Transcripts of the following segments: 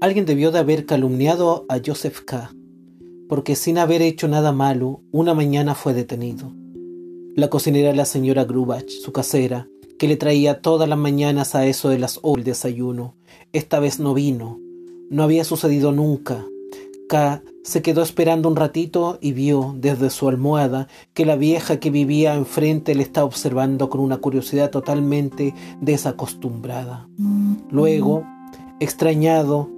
Alguien debió de haber calumniado a Joseph K., porque sin haber hecho nada malo, una mañana fue detenido. La cocinera era la señora Grubach, su casera, que le traía todas las mañanas a eso de las horas el desayuno. Esta vez no vino. No había sucedido nunca. K se quedó esperando un ratito y vio desde su almohada que la vieja que vivía enfrente le estaba observando con una curiosidad totalmente desacostumbrada. Luego, extrañado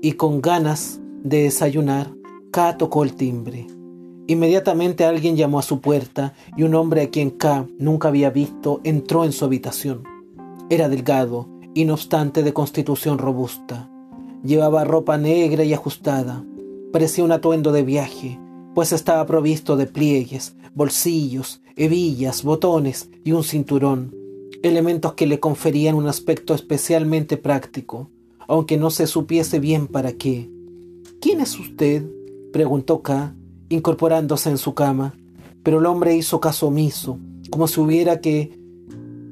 y con ganas de desayunar, K tocó el timbre. Inmediatamente alguien llamó a su puerta y un hombre a quien K nunca había visto entró en su habitación. Era delgado y no obstante de constitución robusta. Llevaba ropa negra y ajustada. Parecía un atuendo de viaje, pues estaba provisto de pliegues, bolsillos, hebillas, botones y un cinturón, elementos que le conferían un aspecto especialmente práctico, aunque no se supiese bien para qué. ¿Quién es usted? preguntó K, incorporándose en su cama, pero el hombre hizo caso omiso, como si hubiera que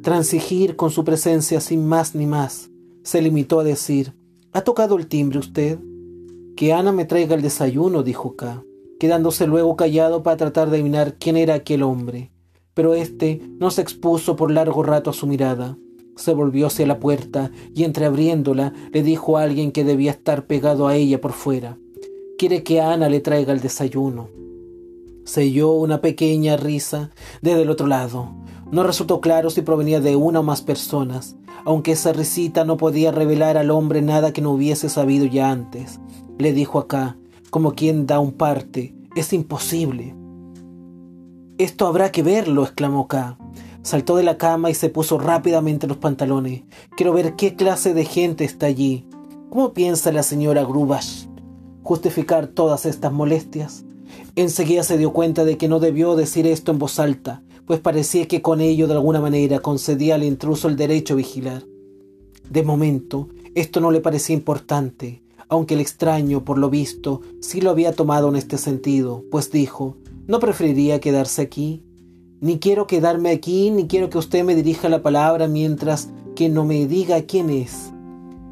transigir con su presencia sin más ni más. Se limitó a decir, ¿Ha tocado el timbre usted? Que Ana me traiga el desayuno, dijo K, quedándose luego callado para tratar de adivinar quién era aquel hombre. Pero éste no se expuso por largo rato a su mirada. Se volvió hacia la puerta y entreabriéndola le dijo a alguien que debía estar pegado a ella por fuera. Quiere que Ana le traiga el desayuno. Se oyó una pequeña risa desde el otro lado. No resultó claro si provenía de una o más personas, aunque esa risita no podía revelar al hombre nada que no hubiese sabido ya antes. Le dijo acá, como quien da un parte, es imposible. Esto habrá que verlo, exclamó K. Saltó de la cama y se puso rápidamente los pantalones. Quiero ver qué clase de gente está allí. ¿Cómo piensa la señora Grubash? justificar todas estas molestias. Enseguida se dio cuenta de que no debió decir esto en voz alta, pues parecía que con ello de alguna manera concedía al intruso el derecho a vigilar. De momento, esto no le parecía importante, aunque el extraño, por lo visto, sí lo había tomado en este sentido, pues dijo, ¿no preferiría quedarse aquí? Ni quiero quedarme aquí, ni quiero que usted me dirija la palabra mientras que no me diga quién es.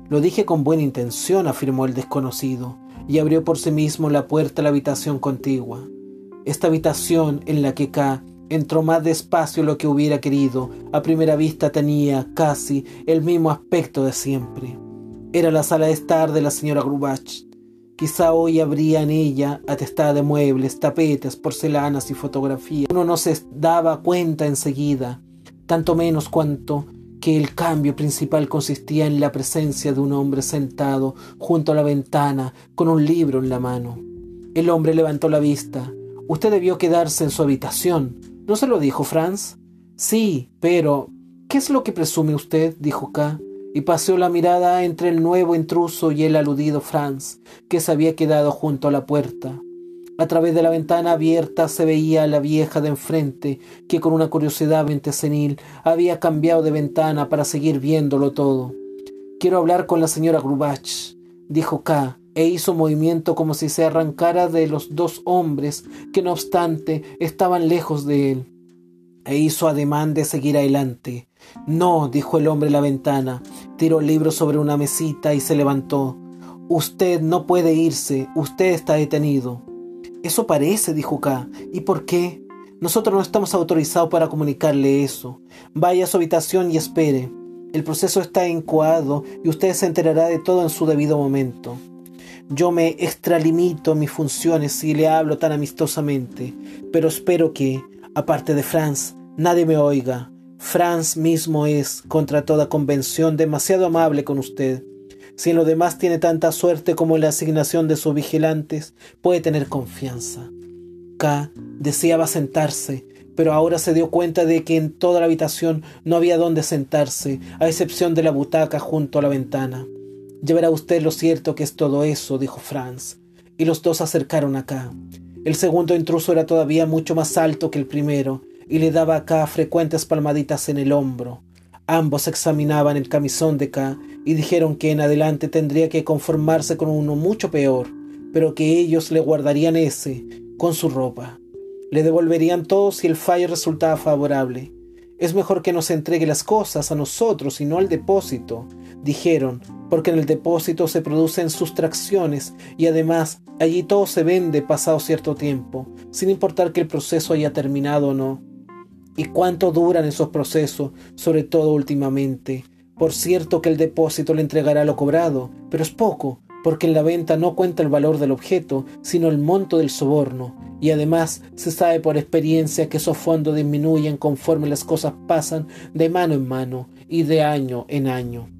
Lo dije con buena intención, afirmó el desconocido, y abrió por sí mismo la puerta a la habitación contigua. Esta habitación en la que K entró más despacio de lo que hubiera querido, a primera vista tenía casi el mismo aspecto de siempre. Era la sala de estar de la señora Grubach. Quizá hoy habría en ella atestada de muebles, tapetes, porcelanas y fotografías. Uno no se daba cuenta enseguida, tanto menos cuanto que el cambio principal consistía en la presencia de un hombre sentado junto a la ventana con un libro en la mano. El hombre levantó la vista. Usted debió quedarse en su habitación. ¿No se lo dijo Franz? Sí, pero... ¿Qué es lo que presume usted? dijo K, y paseó la mirada entre el nuevo intruso y el aludido Franz, que se había quedado junto a la puerta. A través de la ventana abierta se veía a la vieja de enfrente, que con una curiosidad senil había cambiado de ventana para seguir viéndolo todo. Quiero hablar con la señora Grubach, dijo K, e hizo movimiento como si se arrancara de los dos hombres que no obstante estaban lejos de él. E hizo ademán de seguir adelante. No, dijo el hombre en la ventana, tiró el libro sobre una mesita y se levantó. Usted no puede irse, usted está detenido. Eso parece, dijo K. ¿Y por qué? Nosotros no estamos autorizados para comunicarle eso. Vaya a su habitación y espere. El proceso está encuado y usted se enterará de todo en su debido momento. Yo me extralimito mis funciones si le hablo tan amistosamente, pero espero que, aparte de Franz, nadie me oiga. Franz mismo es, contra toda convención, demasiado amable con usted. Si en lo demás tiene tanta suerte como la asignación de sus vigilantes, puede tener confianza. K deseaba sentarse, pero ahora se dio cuenta de que en toda la habitación no había dónde sentarse, a excepción de la butaca junto a la ventana. Ya verá usted lo cierto que es todo eso, dijo Franz, y los dos se acercaron a K. El segundo intruso era todavía mucho más alto que el primero, y le daba a frecuentes palmaditas en el hombro. Ambos examinaban el camisón de K y dijeron que en adelante tendría que conformarse con uno mucho peor, pero que ellos le guardarían ese con su ropa. Le devolverían todo si el fallo resultaba favorable. Es mejor que nos entregue las cosas a nosotros y no al depósito, dijeron, porque en el depósito se producen sustracciones y además allí todo se vende pasado cierto tiempo, sin importar que el proceso haya terminado o no. ¿Y cuánto duran esos procesos, sobre todo últimamente? Por cierto que el depósito le entregará lo cobrado, pero es poco, porque en la venta no cuenta el valor del objeto, sino el monto del soborno, y además se sabe por experiencia que esos fondos disminuyen conforme las cosas pasan de mano en mano y de año en año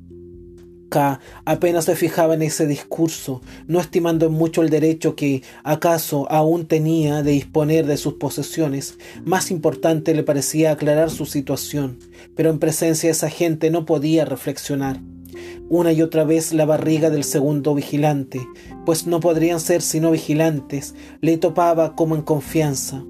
apenas se fijaba en ese discurso, no estimando mucho el derecho que acaso aún tenía de disponer de sus posesiones. Más importante le parecía aclarar su situación, pero en presencia de esa gente no podía reflexionar. Una y otra vez la barriga del segundo vigilante, pues no podrían ser sino vigilantes, le topaba como en confianza.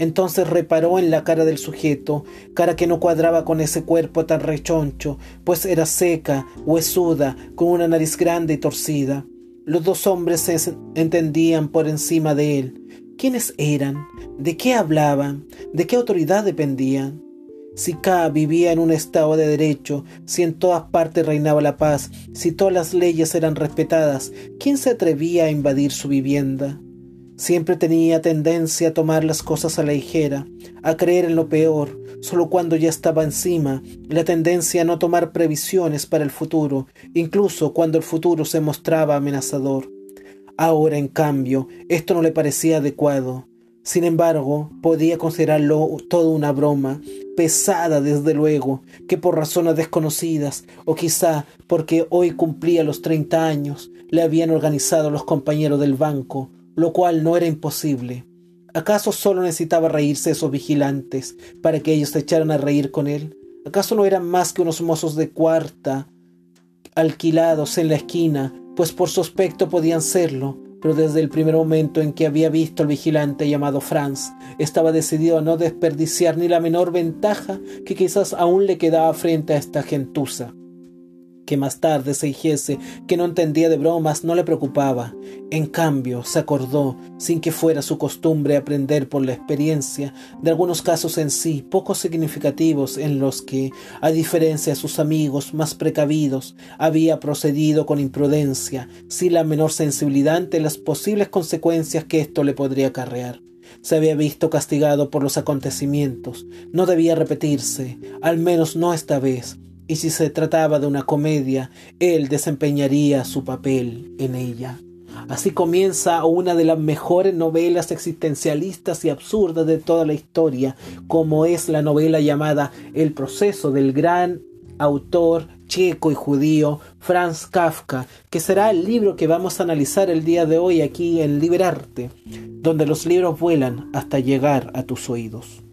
Entonces reparó en la cara del sujeto, cara que no cuadraba con ese cuerpo tan rechoncho, pues era seca, huesuda, con una nariz grande y torcida. Los dos hombres se entendían por encima de él. ¿Quiénes eran? ¿De qué hablaban? ¿De qué autoridad dependían? Si K vivía en un estado de derecho, si en todas partes reinaba la paz, si todas las leyes eran respetadas, ¿quién se atrevía a invadir su vivienda? Siempre tenía tendencia a tomar las cosas a la ligera, a creer en lo peor, solo cuando ya estaba encima, la tendencia a no tomar previsiones para el futuro, incluso cuando el futuro se mostraba amenazador. Ahora, en cambio, esto no le parecía adecuado. Sin embargo, podía considerarlo todo una broma, pesada desde luego, que por razones desconocidas, o quizá porque hoy cumplía los treinta años, le habían organizado los compañeros del banco, lo cual no era imposible. ¿Acaso solo necesitaba reírse esos vigilantes para que ellos se echaran a reír con él? ¿Acaso no eran más que unos mozos de cuarta alquilados en la esquina, pues por su podían serlo, pero desde el primer momento en que había visto al vigilante llamado Franz, estaba decidido a no desperdiciar ni la menor ventaja que quizás aún le quedaba frente a esta gentuza que más tarde se dijese que no entendía de bromas no le preocupaba. En cambio, se acordó, sin que fuera su costumbre aprender por la experiencia, de algunos casos en sí poco significativos en los que, a diferencia de sus amigos más precavidos, había procedido con imprudencia, sin la menor sensibilidad ante las posibles consecuencias que esto le podría acarrear se había visto castigado por los acontecimientos. No debía repetirse, al menos no esta vez y si se trataba de una comedia, él desempeñaría su papel en ella. Así comienza una de las mejores novelas existencialistas y absurdas de toda la historia, como es la novela llamada El proceso del gran autor checo y judío Franz Kafka, que será el libro que vamos a analizar el día de hoy aquí en Liberarte, donde los libros vuelan hasta llegar a tus oídos.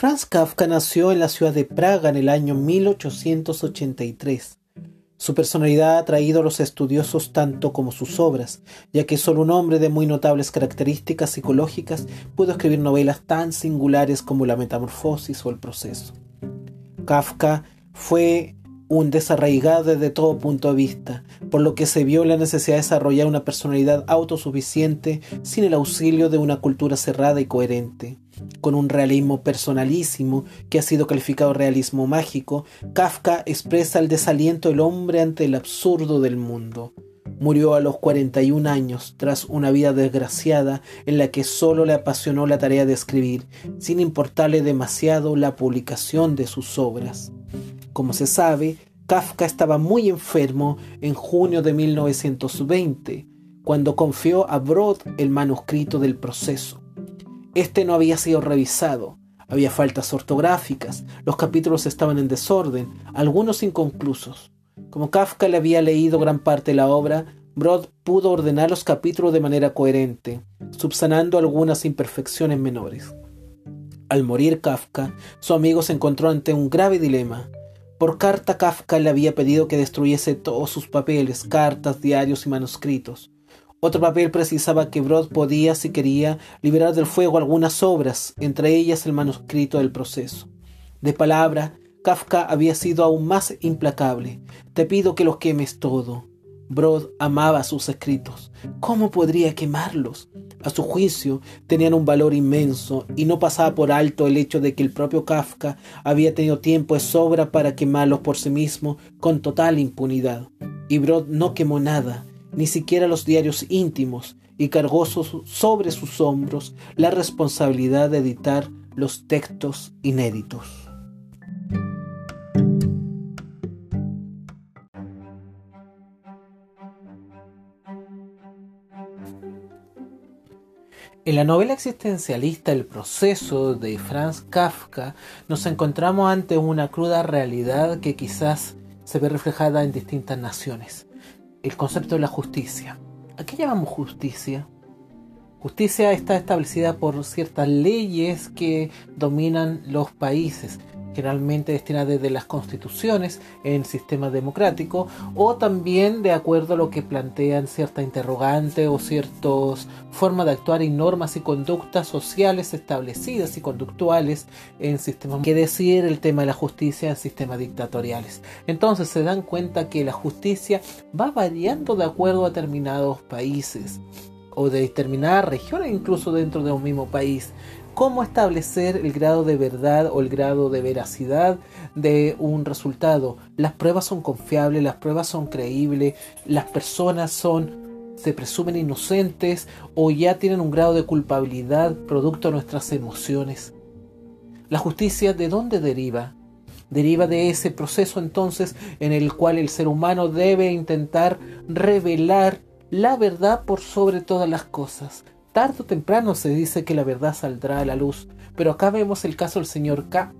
Franz Kafka nació en la ciudad de Praga en el año 1883. Su personalidad ha atraído a los estudiosos tanto como sus obras, ya que solo un hombre de muy notables características psicológicas pudo escribir novelas tan singulares como La Metamorfosis o El Proceso. Kafka fue un desarraigado desde todo punto de vista, por lo que se vio la necesidad de desarrollar una personalidad autosuficiente sin el auxilio de una cultura cerrada y coherente. Con un realismo personalísimo que ha sido calificado realismo mágico, Kafka expresa el desaliento del hombre ante el absurdo del mundo. Murió a los 41 años tras una vida desgraciada en la que solo le apasionó la tarea de escribir, sin importarle demasiado la publicación de sus obras. Como se sabe, Kafka estaba muy enfermo en junio de 1920, cuando confió a Brod el manuscrito del proceso. Este no había sido revisado, había faltas ortográficas, los capítulos estaban en desorden, algunos inconclusos. Como Kafka le había leído gran parte de la obra, Brod pudo ordenar los capítulos de manera coherente, subsanando algunas imperfecciones menores. Al morir Kafka, su amigo se encontró ante un grave dilema. Por carta Kafka le había pedido que destruyese todos sus papeles, cartas, diarios y manuscritos. Otro papel precisaba que Brod podía, si quería, liberar del fuego algunas obras, entre ellas el manuscrito del proceso. De palabra, Kafka había sido aún más implacable. Te pido que los quemes todo. Brod amaba sus escritos. ¿Cómo podría quemarlos? A su juicio, tenían un valor inmenso y no pasaba por alto el hecho de que el propio Kafka había tenido tiempo de sobra para quemarlos por sí mismo con total impunidad. Y Brod no quemó nada, ni siquiera los diarios íntimos, y cargó sobre sus hombros la responsabilidad de editar los textos inéditos. En la novela existencialista El proceso de Franz Kafka nos encontramos ante una cruda realidad que quizás se ve reflejada en distintas naciones. El concepto de la justicia. ¿A qué llamamos justicia? Justicia está establecida por ciertas leyes que dominan los países generalmente destinada desde las constituciones en sistema democrático o también de acuerdo a lo que plantean cierta interrogante o ciertas formas de actuar y normas y conductas sociales establecidas y conductuales en sistemas que decir el tema de la justicia en sistemas dictatoriales. Entonces se dan cuenta que la justicia va variando de acuerdo a determinados países o de determinadas regiones incluso dentro de un mismo país cómo establecer el grado de verdad o el grado de veracidad de un resultado. Las pruebas son confiables, las pruebas son creíbles, las personas son se presumen inocentes o ya tienen un grado de culpabilidad producto de nuestras emociones. La justicia de dónde deriva? Deriva de ese proceso entonces en el cual el ser humano debe intentar revelar la verdad por sobre todas las cosas, tarde o temprano se dice que la verdad saldrá a la luz. Pero acá vemos el caso del señor K,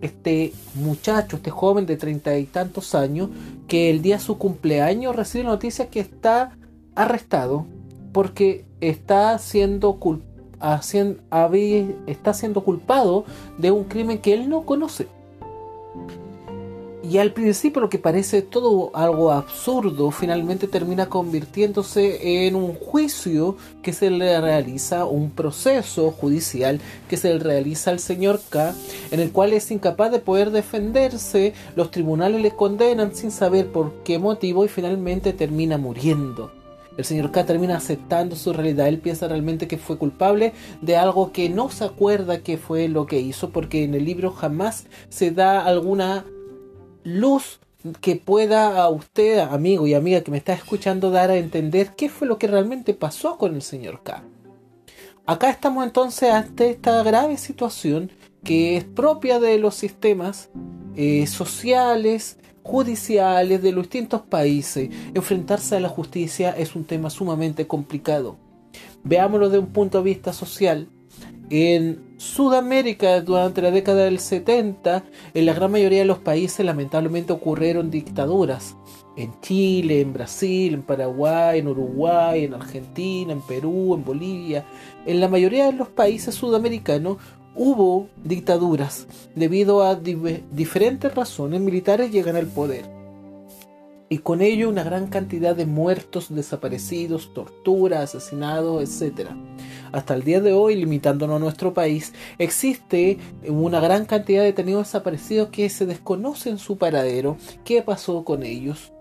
este muchacho, este joven de treinta y tantos años, que el día de su cumpleaños recibe la noticia que está arrestado porque está siendo, está siendo culpado de un crimen que él no conoce. Y al principio lo que parece todo algo absurdo finalmente termina convirtiéndose en un juicio que se le realiza, un proceso judicial que se le realiza al señor K, en el cual es incapaz de poder defenderse, los tribunales le condenan sin saber por qué motivo y finalmente termina muriendo. El señor K termina aceptando su realidad. Él piensa realmente que fue culpable de algo que no se acuerda que fue lo que hizo, porque en el libro jamás se da alguna luz que pueda a usted, amigo y amiga que me está escuchando, dar a entender qué fue lo que realmente pasó con el señor K. Acá estamos entonces ante esta grave situación que es propia de los sistemas eh, sociales, judiciales de los distintos países. Enfrentarse a la justicia es un tema sumamente complicado. Veámoslo de un punto de vista social. En Sudamérica durante la década del 70, en la gran mayoría de los países lamentablemente ocurrieron dictaduras. En Chile, en Brasil, en Paraguay, en Uruguay, en Argentina, en Perú, en Bolivia. En la mayoría de los países sudamericanos hubo dictaduras. Debido a diferentes razones, militares llegan al poder y con ello una gran cantidad de muertos, desaparecidos, torturas, asesinados, etc. Hasta el día de hoy, limitándonos a nuestro país, existe una gran cantidad de detenidos desaparecidos que se desconocen su paradero, qué pasó con ellos,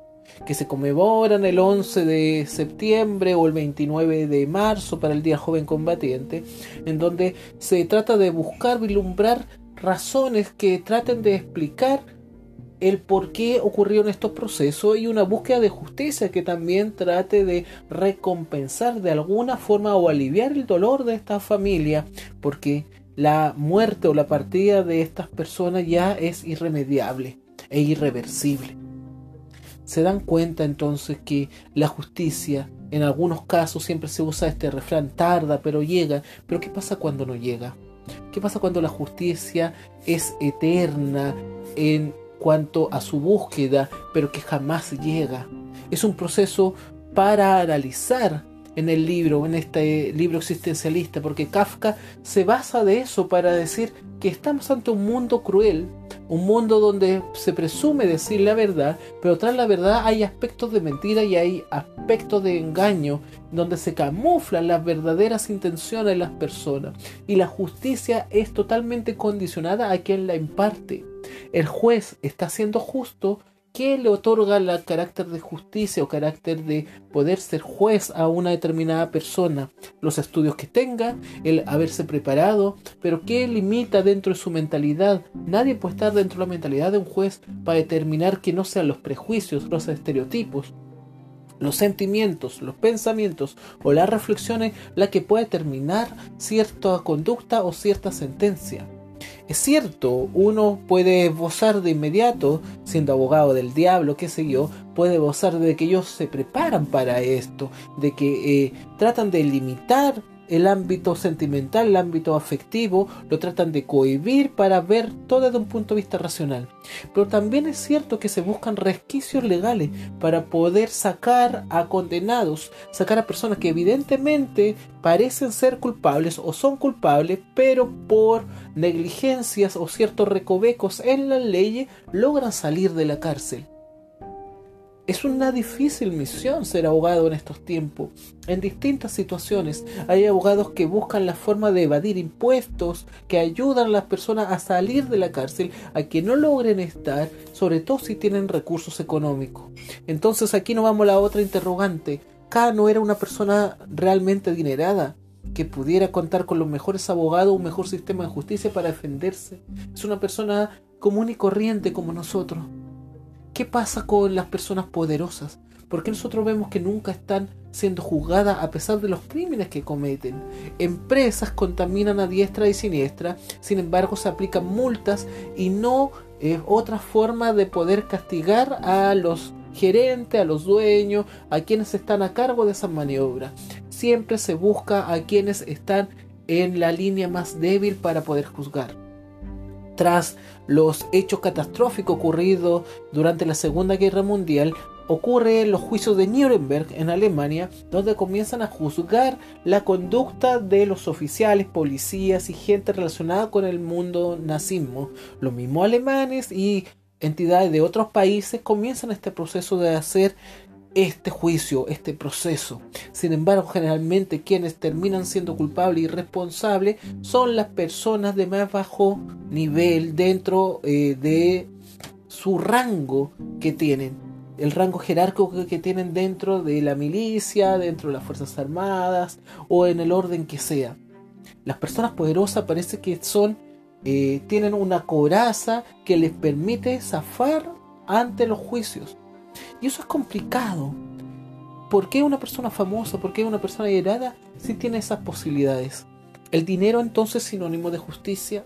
que se conmemoran el 11 de septiembre o el 29 de marzo para el Día Joven Combatiente, en donde se trata de buscar, vislumbrar razones que traten de explicar el por qué ocurrieron estos procesos y una búsqueda de justicia que también trate de recompensar de alguna forma o aliviar el dolor de esta familia, porque la muerte o la partida de estas personas ya es irremediable e irreversible. Se dan cuenta entonces que la justicia, en algunos casos siempre se usa este refrán, tarda pero llega, pero ¿qué pasa cuando no llega? ¿Qué pasa cuando la justicia es eterna en cuanto a su búsqueda, pero que jamás llega. Es un proceso para analizar en el libro, en este libro existencialista, porque Kafka se basa de eso para decir que estamos ante un mundo cruel, un mundo donde se presume decir la verdad, pero tras la verdad hay aspectos de mentira y hay aspectos de engaño, donde se camuflan las verdaderas intenciones de las personas. Y la justicia es totalmente condicionada a quien la imparte. El juez está siendo justo ¿Qué le otorga el carácter de justicia o carácter de poder ser juez a una determinada persona? Los estudios que tenga, el haberse preparado, pero ¿qué limita dentro de su mentalidad? Nadie puede estar dentro de la mentalidad de un juez para determinar que no sean los prejuicios, los estereotipos los sentimientos, los pensamientos o las reflexiones la que puede determinar cierta conducta o cierta sentencia. Es cierto, uno puede esbozar de inmediato, siendo abogado del diablo, qué sé yo, puede esbozar de que ellos se preparan para esto, de que eh, tratan de limitar el ámbito sentimental, el ámbito afectivo, lo tratan de cohibir para ver todo desde un punto de vista racional. Pero también es cierto que se buscan resquicios legales para poder sacar a condenados, sacar a personas que evidentemente parecen ser culpables o son culpables, pero por negligencias o ciertos recovecos en la ley logran salir de la cárcel. Es una difícil misión ser abogado en estos tiempos. En distintas situaciones hay abogados que buscan la forma de evadir impuestos, que ayudan a las personas a salir de la cárcel, a que no logren estar, sobre todo si tienen recursos económicos. Entonces aquí nos vamos a la otra interrogante. K no era una persona realmente adinerada que pudiera contar con los mejores abogados, un mejor sistema de justicia para defenderse. Es una persona común y corriente como nosotros. ¿Qué pasa con las personas poderosas? Porque nosotros vemos que nunca están siendo juzgadas a pesar de los crímenes que cometen. Empresas contaminan a diestra y siniestra, sin embargo se aplican multas y no es otra forma de poder castigar a los gerentes, a los dueños, a quienes están a cargo de esa maniobra. Siempre se busca a quienes están en la línea más débil para poder juzgar tras los hechos catastróficos ocurridos durante la Segunda Guerra Mundial, ocurren los juicios de Nuremberg en Alemania, donde comienzan a juzgar la conducta de los oficiales, policías y gente relacionada con el mundo nazismo. Los mismos alemanes y entidades de otros países comienzan este proceso de hacer este juicio, este proceso. Sin embargo, generalmente quienes terminan siendo culpables y responsables son las personas de más bajo nivel dentro eh, de su rango que tienen. El rango jerárquico que tienen dentro de la milicia, dentro de las Fuerzas Armadas o en el orden que sea. Las personas poderosas parece que son, eh, tienen una coraza que les permite zafar ante los juicios y eso es complicado. ¿Por qué una persona famosa, por qué una persona heredada sí tiene esas posibilidades? ¿El dinero entonces es sinónimo de justicia?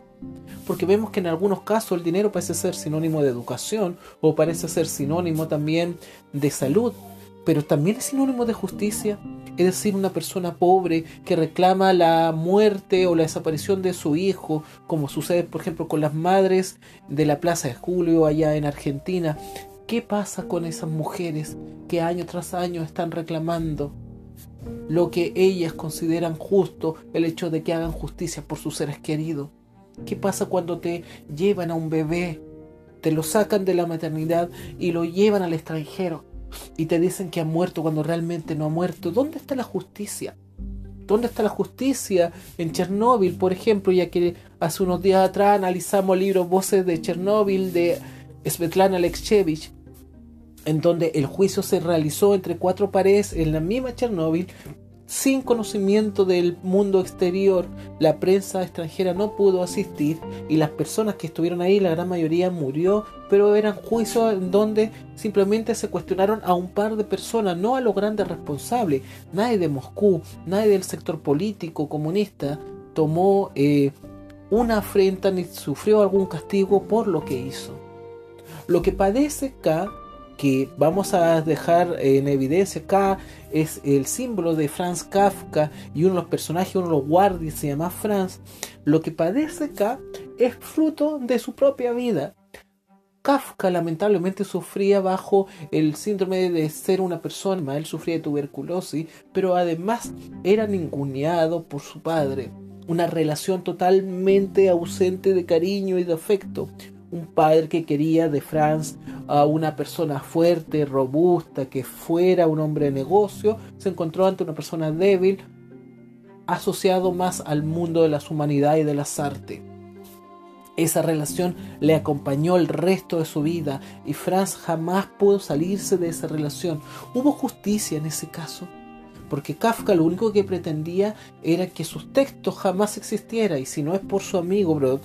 Porque vemos que en algunos casos el dinero parece ser sinónimo de educación o parece ser sinónimo también de salud, pero también es sinónimo de justicia. Es decir, una persona pobre que reclama la muerte o la desaparición de su hijo, como sucede por ejemplo con las madres de la Plaza de Julio allá en Argentina, ¿Qué pasa con esas mujeres que año tras año están reclamando lo que ellas consideran justo, el hecho de que hagan justicia por sus seres queridos? ¿Qué pasa cuando te llevan a un bebé, te lo sacan de la maternidad y lo llevan al extranjero y te dicen que ha muerto cuando realmente no ha muerto? ¿Dónde está la justicia? ¿Dónde está la justicia en Chernóbil, por ejemplo? Ya que hace unos días atrás analizamos el libro Voces de Chernóbil de Svetlana Alexchevich en donde el juicio se realizó entre cuatro paredes en la misma Chernóbil, sin conocimiento del mundo exterior, la prensa extranjera no pudo asistir y las personas que estuvieron ahí, la gran mayoría murió, pero eran juicios en donde simplemente se cuestionaron a un par de personas, no a los grandes responsables. Nadie de Moscú, nadie del sector político comunista tomó eh, una afrenta ni sufrió algún castigo por lo que hizo. Lo que padece K que vamos a dejar en evidencia acá es el símbolo de Franz Kafka y uno de los personajes, uno de los guardias se llama Franz. Lo que padece acá es fruto de su propia vida. Kafka lamentablemente sufría bajo el síndrome de ser una persona, él sufría de tuberculosis, pero además era ninguneado por su padre. Una relación totalmente ausente de cariño y de afecto. Un padre que quería de Franz a una persona fuerte, robusta, que fuera un hombre de negocio, se encontró ante una persona débil, asociado más al mundo de las humanidades y de las artes. Esa relación le acompañó el resto de su vida y Franz jamás pudo salirse de esa relación. ¿Hubo justicia en ese caso? Porque Kafka lo único que pretendía era que sus textos jamás existieran y si no es por su amigo Brod,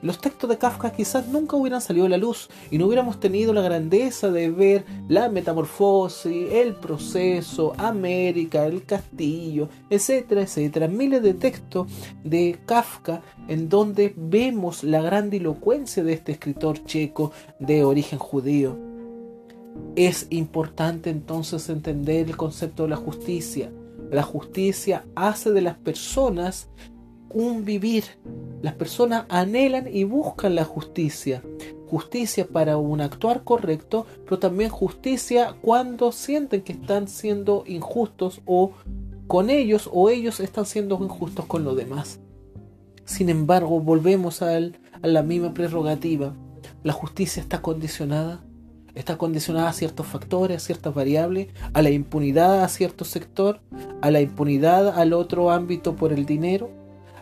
los textos de Kafka quizás nunca hubieran salido a la luz y no hubiéramos tenido la grandeza de ver la metamorfosis, el proceso, América, el castillo, etcétera, etcétera. Miles de textos de Kafka en donde vemos la grandilocuencia de este escritor checo de origen judío. Es importante entonces entender el concepto de la justicia. La justicia hace de las personas un vivir. Las personas anhelan y buscan la justicia. Justicia para un actuar correcto, pero también justicia cuando sienten que están siendo injustos o con ellos o ellos están siendo injustos con los demás. Sin embargo, volvemos a, la misma prerrogativa. La justicia está condicionada. Está condicionada a ciertos factores, a ciertas variables, a la impunidad a cierto sector, a la impunidad al otro ámbito por el dinero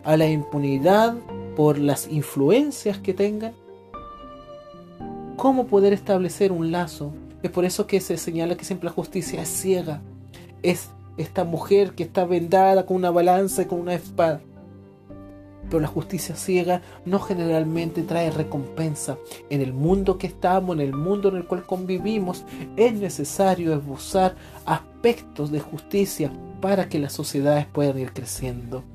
a la impunidad por las influencias que tengan. ¿Cómo poder establecer un lazo? Es por eso que se señala que siempre la justicia es ciega. Es esta mujer que está vendada con una balanza y con una espada. Pero la justicia ciega no generalmente trae recompensa. En el mundo que estamos, en el mundo en el cual convivimos, es necesario esbozar aspectos de justicia para que las sociedades puedan ir creciendo.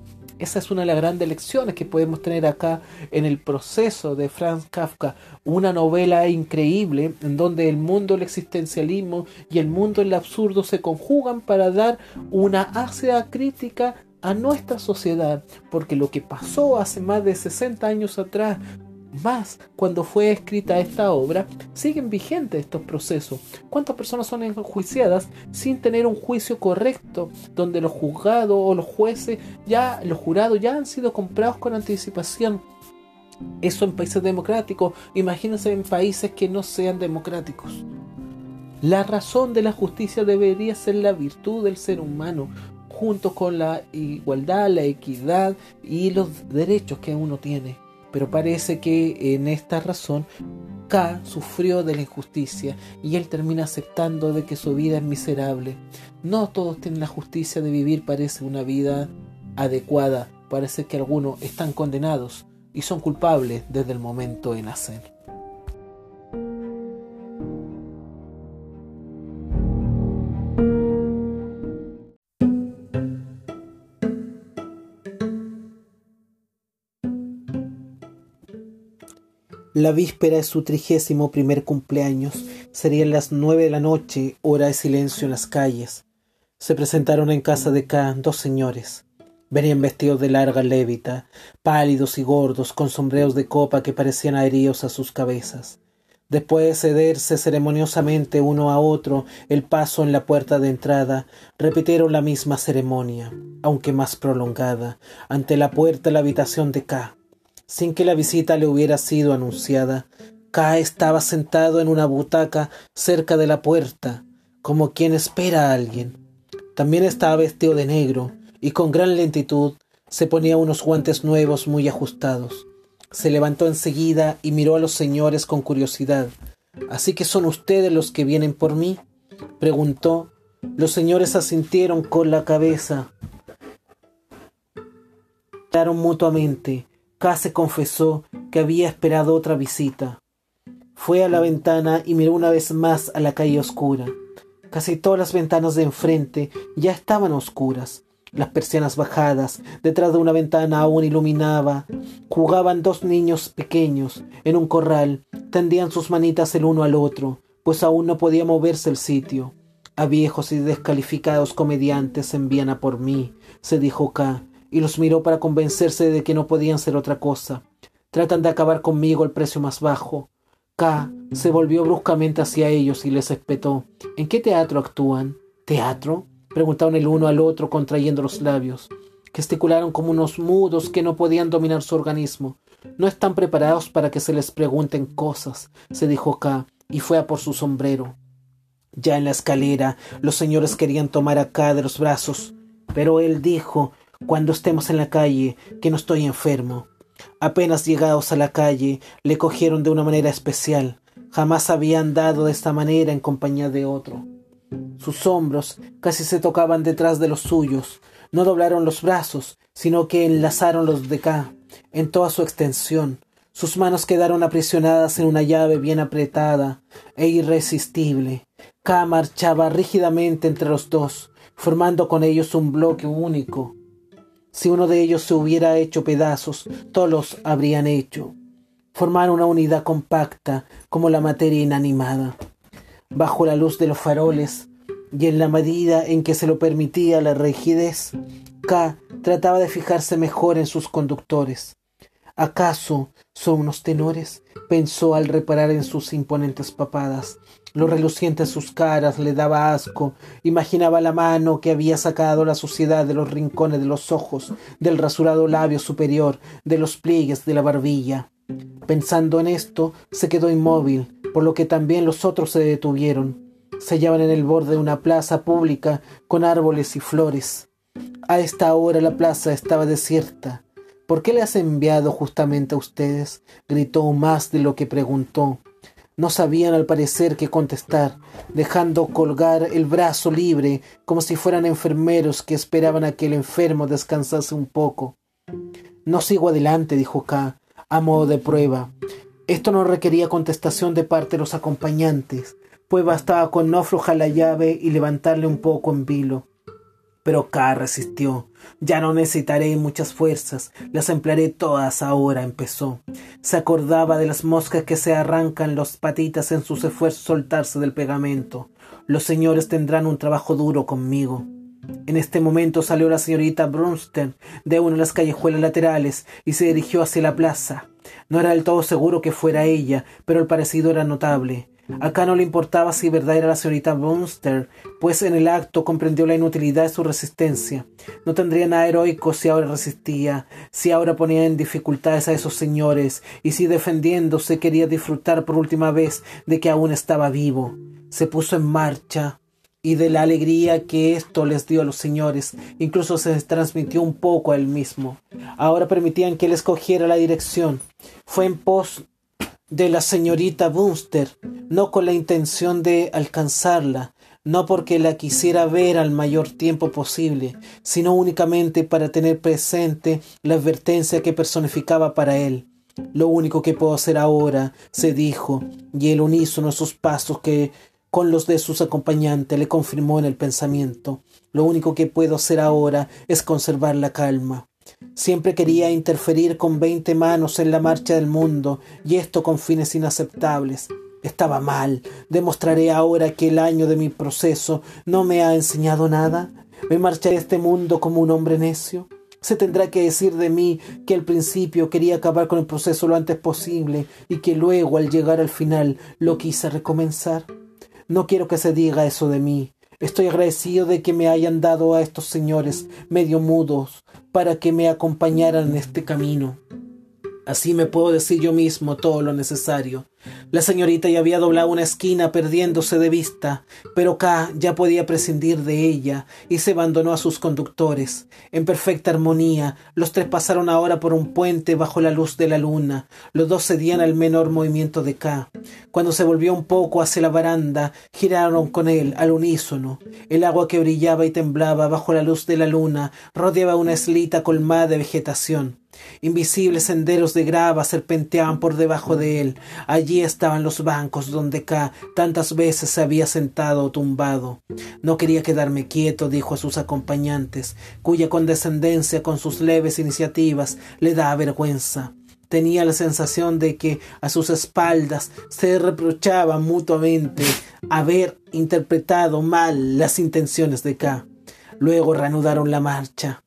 Esa es una de las grandes lecciones que podemos tener acá en el proceso de Franz Kafka, una novela increíble en donde el mundo del existencialismo y el mundo del absurdo se conjugan para dar una ácida crítica a nuestra sociedad, porque lo que pasó hace más de 60 años atrás más cuando fue escrita esta obra, siguen vigentes estos procesos. ¿Cuántas personas son enjuiciadas sin tener un juicio correcto, donde los juzgados o los jueces, ya los jurados ya han sido comprados con anticipación? Eso en países democráticos, imagínense en países que no sean democráticos. La razón de la justicia debería ser la virtud del ser humano, junto con la igualdad, la equidad y los derechos que uno tiene. Pero parece que en esta razón K sufrió de la injusticia y él termina aceptando de que su vida es miserable. No todos tienen la justicia de vivir, parece una vida adecuada. Parece que algunos están condenados y son culpables desde el momento de nacer. La víspera de su trigésimo primer cumpleaños serían las nueve de la noche, hora de silencio en las calles. Se presentaron en casa de K dos señores. Venían vestidos de larga lévita, pálidos y gordos, con sombreros de copa que parecían adheridos a sus cabezas. Después de cederse ceremoniosamente uno a otro el paso en la puerta de entrada, repitieron la misma ceremonia, aunque más prolongada, ante la puerta de la habitación de K. Sin que la visita le hubiera sido anunciada, K estaba sentado en una butaca cerca de la puerta, como quien espera a alguien. También estaba vestido de negro, y con gran lentitud se ponía unos guantes nuevos muy ajustados. Se levantó enseguida y miró a los señores con curiosidad. ¿Así que son ustedes los que vienen por mí? preguntó. Los señores asintieron con la cabeza. Mutuamente K se confesó que había esperado otra visita. Fue a la ventana y miró una vez más a la calle oscura. Casi todas las ventanas de enfrente ya estaban oscuras. Las persianas bajadas, detrás de una ventana aún iluminaba. Jugaban dos niños pequeños en un corral. Tendían sus manitas el uno al otro, pues aún no podía moverse el sitio. A viejos y descalificados comediantes envían a por mí, se dijo K, y los miró para convencerse de que no podían ser otra cosa. Tratan de acabar conmigo al precio más bajo. K se volvió bruscamente hacia ellos y les espetó. ¿En qué teatro actúan? ¿Teatro? preguntaron el uno al otro contrayendo los labios. Gesticularon como unos mudos que no podían dominar su organismo. No están preparados para que se les pregunten cosas, se dijo K, y fue a por su sombrero. Ya en la escalera, los señores querían tomar a K de los brazos, pero él dijo, cuando estemos en la calle, que no estoy enfermo. Apenas llegados a la calle, le cogieron de una manera especial. Jamás había andado de esta manera en compañía de otro. Sus hombros casi se tocaban detrás de los suyos. No doblaron los brazos, sino que enlazaron los de K en toda su extensión. Sus manos quedaron aprisionadas en una llave bien apretada e irresistible. K marchaba rígidamente entre los dos, formando con ellos un bloque único. Si uno de ellos se hubiera hecho pedazos, todos habrían hecho. Formar una unidad compacta como la materia inanimada. Bajo la luz de los faroles y en la medida en que se lo permitía la rigidez, K trataba de fijarse mejor en sus conductores. ¿Acaso son unos tenores? pensó al reparar en sus imponentes papadas. Lo reluciente de sus caras le daba asco. Imaginaba la mano que había sacado la suciedad de los rincones de los ojos, del rasurado labio superior, de los pliegues de la barbilla. Pensando en esto, se quedó inmóvil, por lo que también los otros se detuvieron. Se hallaban en el borde de una plaza pública con árboles y flores. A esta hora la plaza estaba desierta. ¿Por qué le has enviado justamente a ustedes? gritó más de lo que preguntó. No sabían al parecer qué contestar, dejando colgar el brazo libre como si fueran enfermeros que esperaban a que el enfermo descansase un poco. No sigo adelante, dijo K, a modo de prueba. Esto no requería contestación de parte de los acompañantes, pues bastaba con no aflojar la llave y levantarle un poco en vilo. Pero K resistió. Ya no necesitaré muchas fuerzas, las emplearé todas ahora, empezó. Se acordaba de las moscas que se arrancan las patitas en sus esfuerzos soltarse del pegamento. Los señores tendrán un trabajo duro conmigo. En este momento salió la señorita Brunster de una de las callejuelas laterales y se dirigió hacia la plaza. No era del todo seguro que fuera ella, pero el parecido era notable. Acá no le importaba si verdad era la señorita Bunster, pues en el acto comprendió la inutilidad de su resistencia. No tendría nada heroico si ahora resistía, si ahora ponía en dificultades a esos señores, y si defendiéndose quería disfrutar por última vez de que aún estaba vivo. Se puso en marcha, y de la alegría que esto les dio a los señores, incluso se transmitió un poco a él mismo. Ahora permitían que él escogiera la dirección. Fue en pos de la señorita Bunster, no con la intención de alcanzarla, no porque la quisiera ver al mayor tiempo posible, sino únicamente para tener presente la advertencia que personificaba para él. Lo único que puedo hacer ahora, se dijo, y el unísono sus pasos que con los de sus acompañantes le confirmó en el pensamiento. Lo único que puedo hacer ahora es conservar la calma. Siempre quería interferir con veinte manos en la marcha del mundo, y esto con fines inaceptables. Estaba mal. Demostraré ahora que el año de mi proceso no me ha enseñado nada. ¿Me marcharé de este mundo como un hombre necio? Se tendrá que decir de mí que al principio quería acabar con el proceso lo antes posible y que luego, al llegar al final, lo quise recomenzar. No quiero que se diga eso de mí. Estoy agradecido de que me hayan dado a estos señores medio mudos para que me acompañaran en este camino. Así me puedo decir yo mismo todo lo necesario. La señorita ya había doblado una esquina perdiéndose de vista, pero K ya podía prescindir de ella y se abandonó a sus conductores. En perfecta armonía, los tres pasaron ahora por un puente bajo la luz de la luna. Los dos cedían al menor movimiento de K. Cuando se volvió un poco hacia la baranda, giraron con él al unísono. El agua que brillaba y temblaba bajo la luz de la luna rodeaba una eslita colmada de vegetación. Invisibles senderos de grava serpenteaban por debajo de él. Allí estaban los bancos donde K tantas veces se había sentado o tumbado. No quería quedarme quieto, dijo a sus acompañantes, cuya condescendencia con sus leves iniciativas le da vergüenza. Tenía la sensación de que a sus espaldas se reprochaban mutuamente haber interpretado mal las intenciones de K. Luego reanudaron la marcha.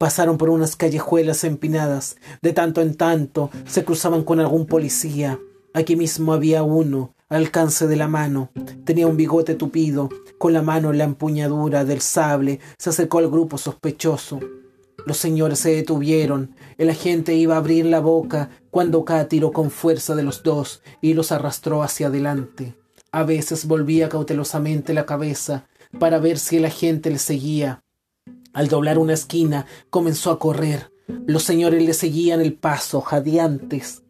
Pasaron por unas callejuelas empinadas. De tanto en tanto se cruzaban con algún policía. Aquí mismo había uno, al alcance de la mano. Tenía un bigote tupido. Con la mano en la empuñadura del sable, se acercó al grupo sospechoso. Los señores se detuvieron. El agente iba a abrir la boca cuando K tiró con fuerza de los dos y los arrastró hacia adelante. A veces volvía cautelosamente la cabeza para ver si el agente le seguía. Al doblar una esquina, comenzó a correr. Los señores le seguían el paso, jadeantes.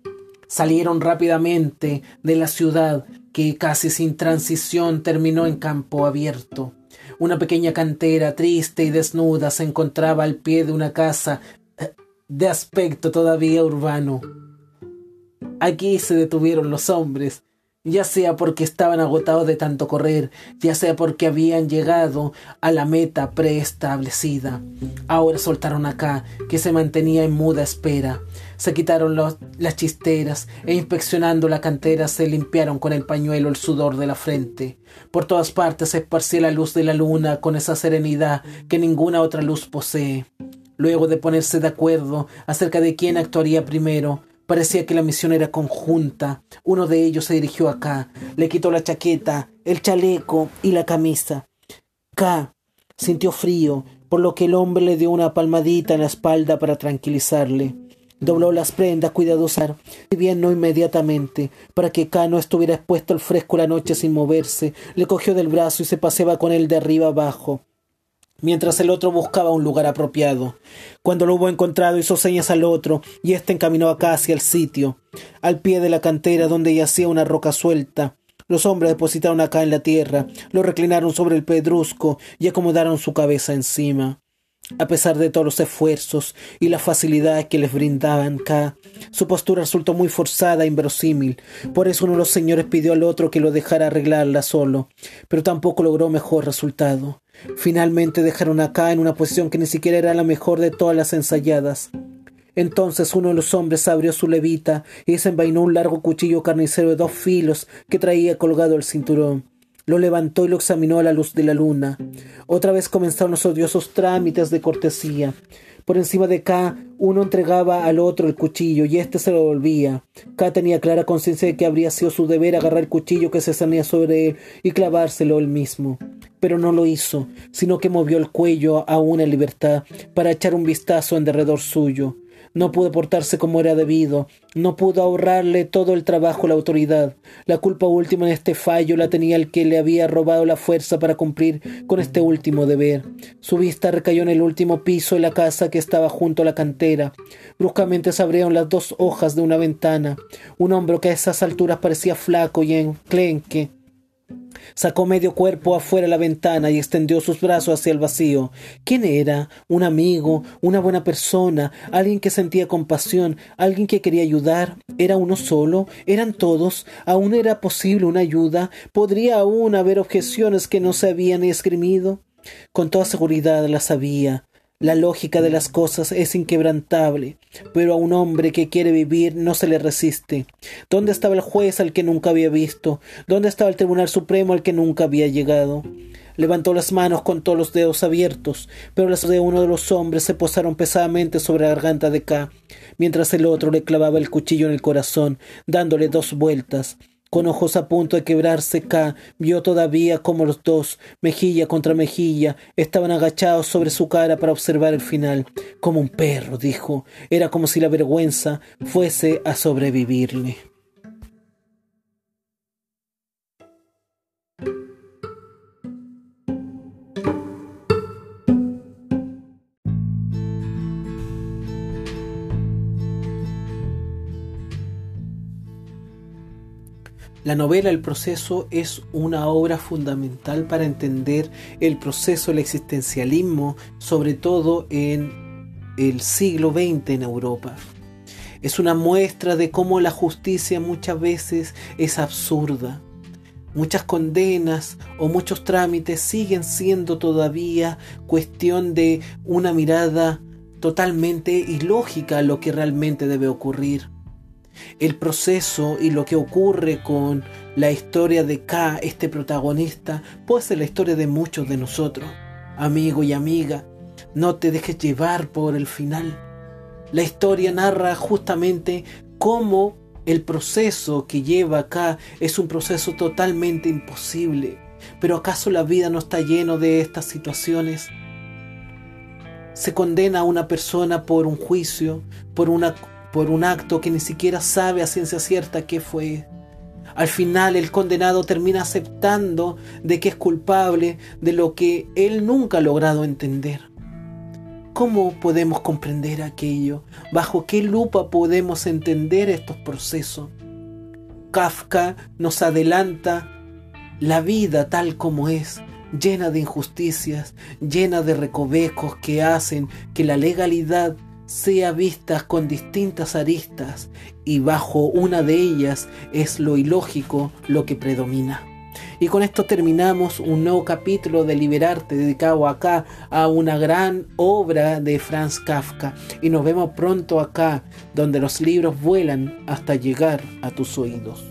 Salieron rápidamente de la ciudad, que casi sin transición terminó en campo abierto. Una pequeña cantera triste y desnuda se encontraba al pie de una casa eh, de aspecto todavía urbano. Aquí se detuvieron los hombres, ya sea porque estaban agotados de tanto correr, ya sea porque habían llegado a la meta preestablecida. Ahora soltaron acá, que se mantenía en muda espera. Se quitaron las chisteras e inspeccionando la cantera se limpiaron con el pañuelo el sudor de la frente. Por todas partes se la luz de la luna con esa serenidad que ninguna otra luz posee. Luego de ponerse de acuerdo acerca de quién actuaría primero, Parecía que la misión era conjunta. Uno de ellos se dirigió acá, le quitó la chaqueta, el chaleco y la camisa. K sintió frío, por lo que el hombre le dio una palmadita en la espalda para tranquilizarle. Dobló las prendas cuidadosamente, si bien no inmediatamente, para que K no estuviera expuesto al fresco la noche sin moverse, le cogió del brazo y se paseaba con él de arriba abajo mientras el otro buscaba un lugar apropiado. Cuando lo hubo encontrado hizo señas al otro, y éste encaminó acá hacia el sitio, al pie de la cantera donde yacía una roca suelta. Los hombres depositaron acá en la tierra, lo reclinaron sobre el pedrusco y acomodaron su cabeza encima. A pesar de todos los esfuerzos y la facilidad que les brindaban K, su postura resultó muy forzada e inverosímil. Por eso uno de los señores pidió al otro que lo dejara arreglarla solo, pero tampoco logró mejor resultado. Finalmente dejaron a K en una posición que ni siquiera era la mejor de todas las ensayadas. Entonces uno de los hombres abrió su levita y desenvainó un largo cuchillo carnicero de dos filos que traía colgado el cinturón. Lo levantó y lo examinó a la luz de la luna. Otra vez comenzaron los odiosos trámites de cortesía. Por encima de K, uno entregaba al otro el cuchillo y éste se lo volvía. K tenía clara conciencia de que habría sido su deber agarrar el cuchillo que se sanía sobre él y clavárselo él mismo. Pero no lo hizo, sino que movió el cuello a una libertad para echar un vistazo en derredor suyo no pudo portarse como era debido, no pudo ahorrarle todo el trabajo a la autoridad. La culpa última en este fallo la tenía el que le había robado la fuerza para cumplir con este último deber. Su vista recayó en el último piso de la casa que estaba junto a la cantera. Bruscamente se abrieron las dos hojas de una ventana. Un hombre que a esas alturas parecía flaco y enclenque Sacó medio cuerpo afuera de la ventana y extendió sus brazos hacia el vacío. ¿Quién era? ¿Un amigo? ¿Una buena persona? ¿Alguien que sentía compasión? ¿Alguien que quería ayudar? ¿Era uno solo? ¿Eran todos? ¿Aún era posible una ayuda? ¿Podría aún haber objeciones que no se habían esgrimido? Con toda seguridad las había. La lógica de las cosas es inquebrantable, pero a un hombre que quiere vivir no se le resiste. ¿Dónde estaba el juez al que nunca había visto? ¿Dónde estaba el Tribunal Supremo al que nunca había llegado? Levantó las manos con todos los dedos abiertos, pero las de uno de los hombres se posaron pesadamente sobre la garganta de K, mientras el otro le clavaba el cuchillo en el corazón, dándole dos vueltas. Con ojos a punto de quebrarse, K vio todavía como los dos, mejilla contra mejilla, estaban agachados sobre su cara para observar el final. Como un perro, dijo. Era como si la vergüenza fuese a sobrevivirle. La novela El proceso es una obra fundamental para entender el proceso del existencialismo, sobre todo en el siglo XX en Europa. Es una muestra de cómo la justicia muchas veces es absurda. Muchas condenas o muchos trámites siguen siendo todavía cuestión de una mirada totalmente ilógica a lo que realmente debe ocurrir el proceso y lo que ocurre con la historia de K, este protagonista, puede ser la historia de muchos de nosotros. Amigo y amiga, no te dejes llevar por el final. La historia narra justamente cómo el proceso que lleva acá es un proceso totalmente imposible. Pero ¿acaso la vida no está lleno de estas situaciones? Se condena a una persona por un juicio, por, una, por un acto que ni siquiera sabe a ciencia cierta qué fue. Al final el condenado termina aceptando de que es culpable de lo que él nunca ha logrado entender. ¿Cómo podemos comprender aquello? ¿Bajo qué lupa podemos entender estos procesos? Kafka nos adelanta la vida tal como es, llena de injusticias, llena de recovecos que hacen que la legalidad sea vista con distintas aristas y bajo una de ellas es lo ilógico lo que predomina. Y con esto terminamos un nuevo capítulo de Liberarte dedicado acá a una gran obra de Franz Kafka. Y nos vemos pronto acá donde los libros vuelan hasta llegar a tus oídos.